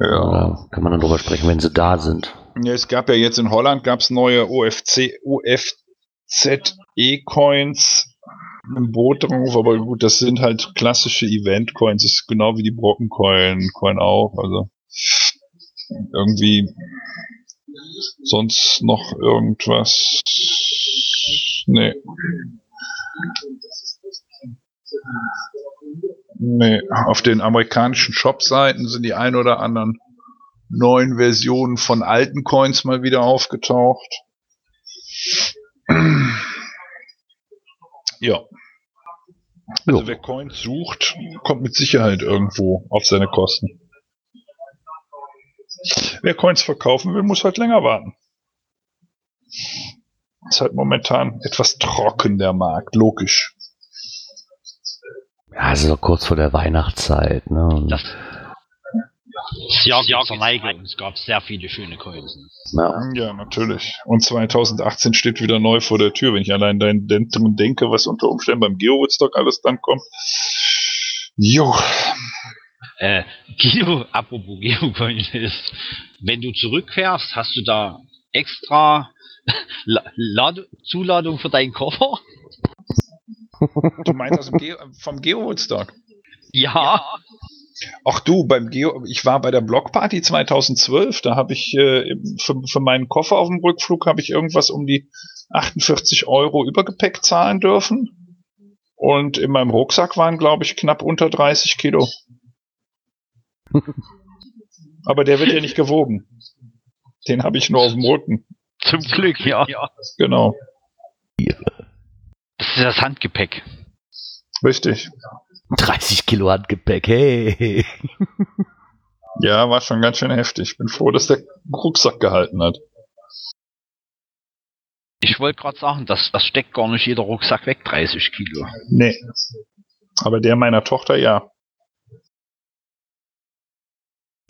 Ja. da kann man dann drüber sprechen, wenn sie da sind. ja. Es gab ja jetzt in Holland gab's neue OFC, OFZE-Coins im Boot drauf, aber gut, das sind halt klassische Event-Coins, ist genau wie die Brocken-Coin, Coin auch, also irgendwie sonst noch irgendwas. Nee. Nee, auf den amerikanischen Shop-Seiten sind die ein oder anderen neuen Versionen von alten Coins mal wieder aufgetaucht. Ja. Also Jo. wer Coins sucht, kommt mit Sicherheit irgendwo auf seine Kosten. Wer Coins verkaufen will, muss halt länger warten. Ist halt momentan etwas trocken der Markt, logisch. Ja, doch kurz vor der Weihnachtszeit, ne? Und, Das das Jahr ja, zur Neigung. Es gab sehr viele schöne Coins. ja. Ja, natürlich. Und 2018 steht wieder neu vor der Tür, wenn ich allein dein Dentum denke, was unter Umständen beim Geo-Woodstock alles dann kommt. Jo. Äh, Guido, apropos Geocoins ist, wenn du zurückfährst, hast du da extra La Lad Zuladung für deinen Koffer? Du meinst aus dem Geo vom Geo-Woodstock? Ja. Ach du, beim Geo, ich war bei der Blockparty 2012, da habe ich äh, für, für meinen Koffer auf dem Rückflug habe ich irgendwas um die 48 Euro Übergepäck zahlen dürfen. Und in meinem Rucksack waren, glaube ich, knapp unter 30 Kilo. Aber der wird ja nicht gewogen. Den habe ich nur auf dem Rücken. Zum Glück, ja. Genau. Das ist das Handgepäck. Richtig. 30 Kilo Handgepäck, hey. Ja, war schon ganz schön heftig. Bin froh, dass der Rucksack gehalten hat. Ich wollte gerade sagen, das, das steckt gar nicht jeder Rucksack weg, 30 Kilo. Nee. Aber der meiner Tochter ja.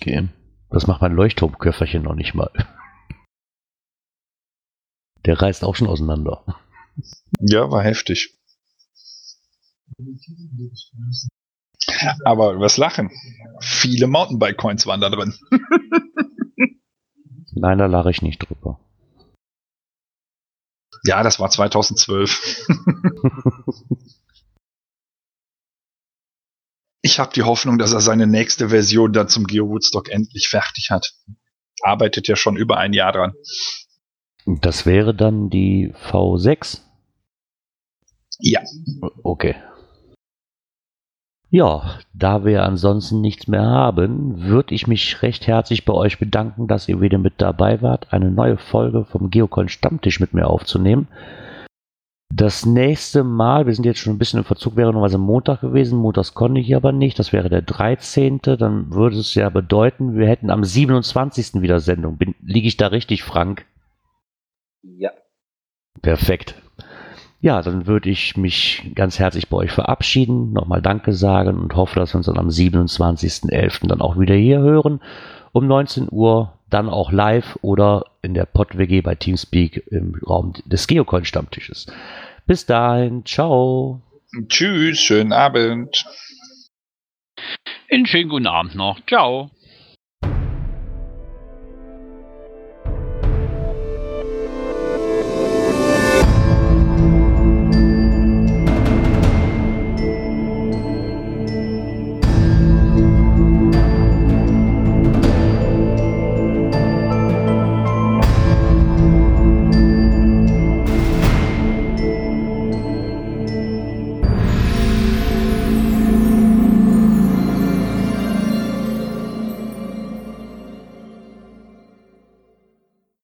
Okay. Das macht mein Leuchtturmköfferchen noch nicht mal. Der reißt auch schon auseinander. Ja, war heftig. Aber übers Lachen. Viele Mountainbike-Coins waren da drin. Nein, da lache ich nicht drüber. Ja, das war 2012. ich habe die Hoffnung, dass er seine nächste Version dann zum Geo Woodstock endlich fertig hat. Arbeitet ja schon über ein Jahr dran. Das wäre dann die V6? Ja. Okay. Ja, da wir ansonsten nichts mehr haben, würde ich mich recht herzlich bei euch bedanken, dass ihr wieder mit dabei wart, eine neue Folge vom Geocon Stammtisch mit mir aufzunehmen. Das nächste Mal, wir sind jetzt schon ein bisschen im Verzug, wäre normalerweise Montag gewesen. Montags konnte ich aber nicht. Das wäre der 13. Dann würde es ja bedeuten, wir hätten am 27. wieder Sendung. Bin, liege ich da richtig, Frank? Ja. Perfekt. Ja, dann würde ich mich ganz herzlich bei euch verabschieden, nochmal Danke sagen und hoffe, dass wir uns dann am 27.11. dann auch wieder hier hören. Um 19 Uhr, dann auch live oder in der Pod-WG bei Teamspeak im Raum des Geocoin-Stammtisches. Bis dahin, ciao. Tschüss, schönen Abend. Einen schönen guten Abend noch. Ciao.